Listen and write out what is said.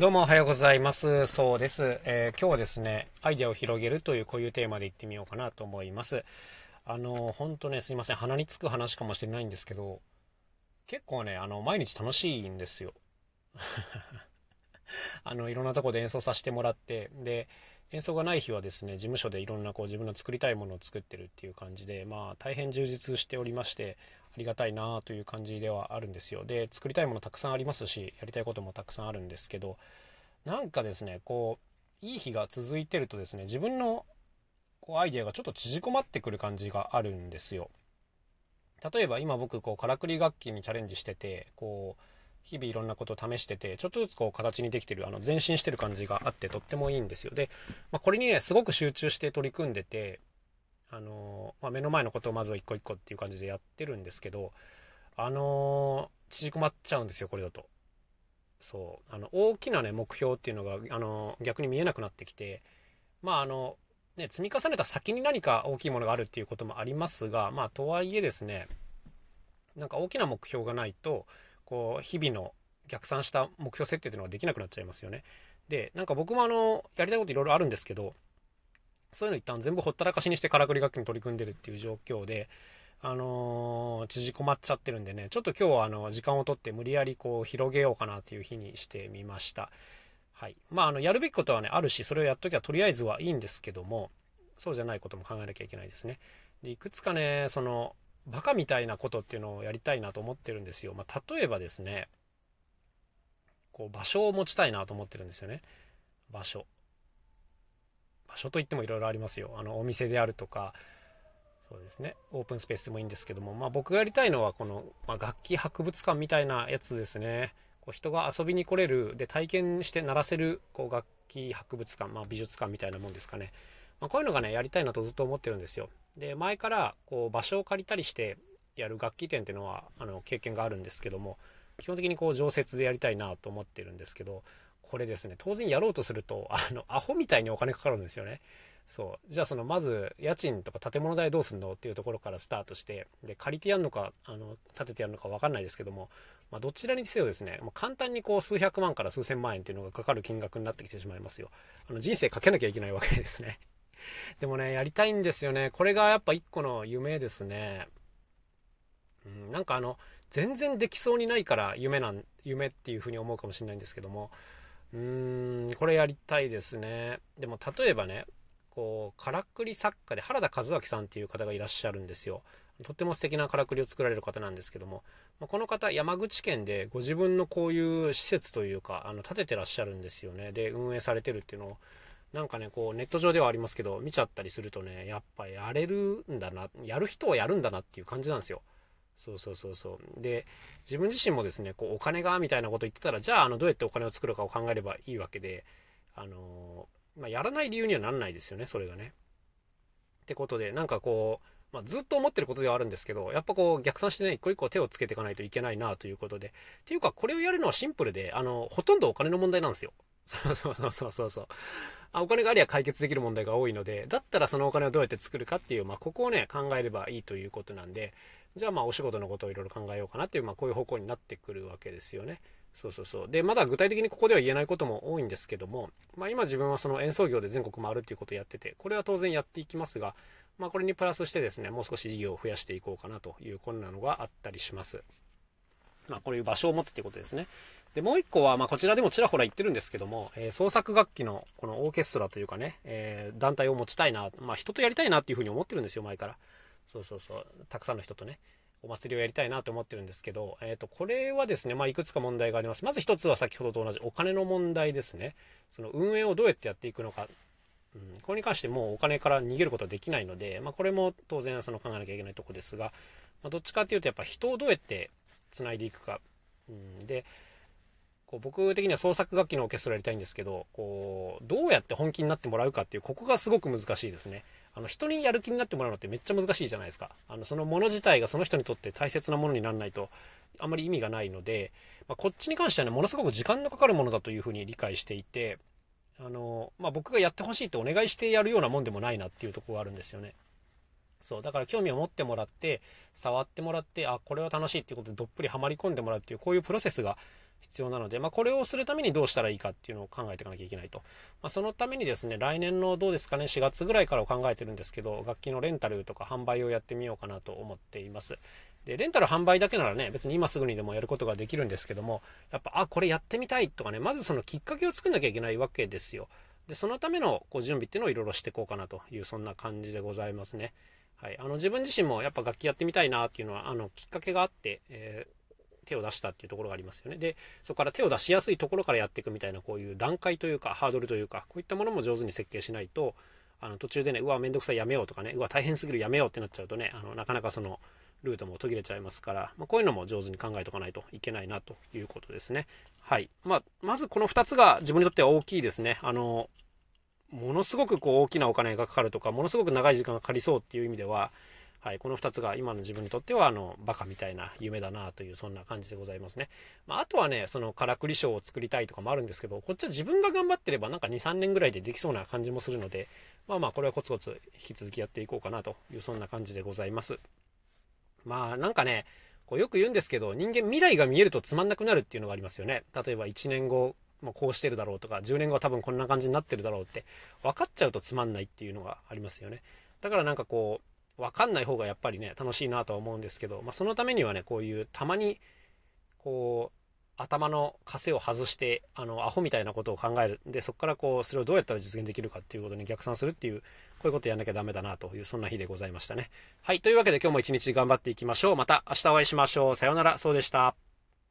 どうもおはようございます。そうです。えー、今日はですね、アイデアを広げるというこういうテーマでいってみようかなと思います。あの、ほんとね、すいません。鼻につく話かもしれないんですけど、結構ね、あの、毎日楽しいんですよ。あの、いろんなとこで演奏させてもらって、で、演奏がない日はですね、事務所でいろんなこう自分の作りたいものを作ってるっていう感じで、まあ大変充実しておりまして、りがたいなという感じではあるんですよ。で、作りたいものたくさんありますし、やりたいこともたくさんあるんですけど、なんかですね、こう、いい日が続いてるとですね、自分のこうアイデアがちょっと縮こまってくる感じがあるんですよ。例えば今僕、こう、からくり楽器にチャレンジしてて、こう、日々いろんなことを試してて、ちょっとずつこう形にできてる、あの前進してる感じがあってとってもいいんですよ。で、まあ、これにね、すごく集中して取り組んでて、あのまあ、目の前のことをまずは一個一個っていう感じでやってるんですけど、あの縮こまっちゃうんですよ、これだと。そう。あの、大きなね、目標っていうのが、あの逆に見えなくなってきて、まあ、あの、ね、積み重ねた先に何か大きいものがあるっていうこともありますが、まあ、とはいえですね、なんか大きな目標がないと、こう、日々の逆算した目標設定っていうのができなくなっちゃいますよね。で、なんか僕もあの、やりたいこといろいろあるんですけど、そういうの一旦全部ほったらかしにしてからくり楽器に取り組んでるっていう状況で、あのー、縮こまっちゃってるんでね、ちょっと今日はあの、時間をとって無理やりこう、広げようかなっていう日にしてみました。はい。まあ、あの、やるべきことはね、あるし、それをやっときゃとりあえずはいいんですけども、そうじゃないことも考えなきゃいけないですね。で、いくつかね、その、バカみたいなことっていうのをやりたいなと思ってるんですよ。まあ、例えばですね、こう、場所を持ちたいなと思ってるんですよね。場所。場所といってもいろいろありますよ。あの、お店であるとか、そうですね、オープンスペースでもいいんですけども、まあ僕がやりたいのはこの、まあ、楽器博物館みたいなやつですね。こう人が遊びに来れる、で体験して鳴らせるこう楽器博物館、まあ美術館みたいなもんですかね。まあ、こういうのがね、やりたいなとずっと思ってるんですよ。で、前からこう場所を借りたりしてやる楽器店っていうのは、あの、経験があるんですけども、基本的にこう常設でやりたいなと思ってるんですけど、これですね、当然やろうとすると、あの、アホみたいにお金かかるんですよね。そう。じゃあその、まず、家賃とか建物代どうすんのっていうところからスタートして、で、借りてやるのか、あの、建ててやるのかわかんないですけども、まあ、どちらにせよですね、もう簡単にこう、数百万から数千万円っていうのがかかる金額になってきてしまいますよ。あの、人生かけなきゃいけないわけですね。でもね、やりたいんですよね。これがやっぱ一個の夢ですね。うん、なんかあの、全然できそうにないから夢なん、夢っていうふうに思うかもしれないんですけども、うーん、これやりたいですね。でも例えばね、こう、からくり作家で原田和明さんっていう方がいらっしゃるんですよ。とっても素敵なからくりを作られる方なんですけども、この方、山口県でご自分のこういう施設というか、あの、建ててらっしゃるんですよね。で、運営されてるっていうのを、なんかね、こう、ネット上ではありますけど、見ちゃったりするとね、やっぱやれるんだな、やる人はやるんだなっていう感じなんですよ。そうそうそうそう。で、自分自身もですね、こう、お金が、みたいなこと言ってたら、じゃあ、あの、どうやってお金を作るかを考えればいいわけで、あのまあ、やらない理由にはなんないですよね、それがね。ってことで、なんかこう、まあ、ずっと思ってることではあるんですけど、やっぱこう逆算してね、一個一個手をつけていかないといけないなということで。っていうか、これをやるのはシンプルで、あの、ほとんどお金の問題なんですよ。そうそうそうそうそう。あお金がありゃ解決できる問題が多いので、だったらそのお金をどうやって作るかっていう、まあ、ここをね、考えればいいということなんで、じゃあまあお仕事のことをいろいろ考えようかなっていう、まあこういう方向になってくるわけですよね。そうそうそう。で、まだ具体的にここでは言えないことも多いんですけども、まあ今自分はその演奏業で全国回るっていうことをやってて、これは当然やっていきますが、まあこれにプラスしてですね、もう少し事業を増やしていこうかなというこんなのがあったりします。まあこういう場所を持つっていうことですね。で、もう一個は、まあこちらでもちらほら言ってるんですけども、えー、創作楽器のこのオーケストラというかね、えー、団体を持ちたいな、まあ人とやりたいなっていうふうに思ってるんですよ、前から。そうそうそう。たくさんの人とね。お祭りをやりたいなと思ってるんですけど、え、ー、と、これはですね、まあ、いくつか問題があります。まず一つは先ほどと同じお金の問題ですね。その運営をどうやってやっていくのか。うん、これに関してもうお金から逃げることはできないので、まあ、これも当然その考えなきゃいけないとこですが、まあ、どっちかっていうとやっぱ人をどうやって繋いでいくか。うん、で、こう僕的には創作楽器のオーケストラやりたいんですけど、こう、どうやって本気になってもらうかっていう、ここがすごく難しいですね。あの、人にやる気になってもらうのってめっちゃ難しいじゃないですか。あの、そのもの自体がその人にとって大切なものにならないと、あんまり意味がないので、まあ、こっちに関してはね、ものすごく時間のかかるものだというふうに理解していて、あの、まあ、僕がやってほしいってお願いしてやるようなもんでもないなっていうところがあるんですよね。そう、だから興味を持ってもらって、触ってもらって、あ、これは楽しいっていうことでどっぷりハマり込んでもらうっていう、こういうプロセスが必要なので、まあ、これをするためにどうしたらいいかっていうのを考えていかなきゃいけないと。まあ、そのためにですね、来年のどうですかね、4月ぐらいからを考えてるんですけど、楽器のレンタルとか販売をやってみようかなと思っています。で、レンタル販売だけならね、別に今すぐにでもやることができるんですけども、やっぱ、あ、これやってみたいとかね、まずそのきっかけを作んなきゃいけないわけですよ。で、そのためのこう準備っていうのをいろいろしていこうかなという、そんな感じでございますね。はい。あの、自分自身もやっぱ楽器やってみたいなっていうのは、あの、きっかけがあって、えー、手を出したっていうところがありますよね。で、そこから手を出しやすいところからやっていくみたいな、こういう段階というか、ハードルというか、こういったものも上手に設計しないと、あの、途中でね、うわ、めんどくさいやめようとかね、うわ、大変すぎるやめようってなっちゃうとね、あの、なかなかその、ルートも途切れちゃいますから、まあ、こういうのも上手に考えておかないといけないなということですね。はい。まあ、まずこの2つが自分にとっては大きいですね。あの、ものすごくこう大きなお金がかかるとか、ものすごく長い時間がかかりそうっていう意味では、はい、この2つが今の自分にとっては、あの、バカみたいな夢だなという、そんな感じでございますね。まあ、あとはね、その、からくり賞を作りたいとかもあるんですけど、こっちは自分が頑張ってれば、なんか2、3年ぐらいでできそうな感じもするので、まあまあ、これはコツコツ引き続きやっていこうかなという、そんな感じでございます。まあ、なんかね、こうよく言うんですけど、人間未来が見えるとつまんなくなるっていうのがありますよね。例えば1年後、もうこうしてるだろうとか、10年後は多分こんな感じになってるだろうって、分かっちゃうとつまんないっていうのがありますよね。だからなんかこうう、分かんない方がやっぱりね、楽しいなとは思うんですけど、まあ、そのためにはね、こういうたまに、こう、頭の枷を外して、あの、アホみたいなことを考える。で、そこからこう、それをどうやったら実現できるかっていうことに逆算するっていう、こういうことやんなきゃダメだなという、そんな日でございましたね。はい。というわけで今日も一日頑張っていきましょう。また明日お会いしましょう。さようなら。そうでした。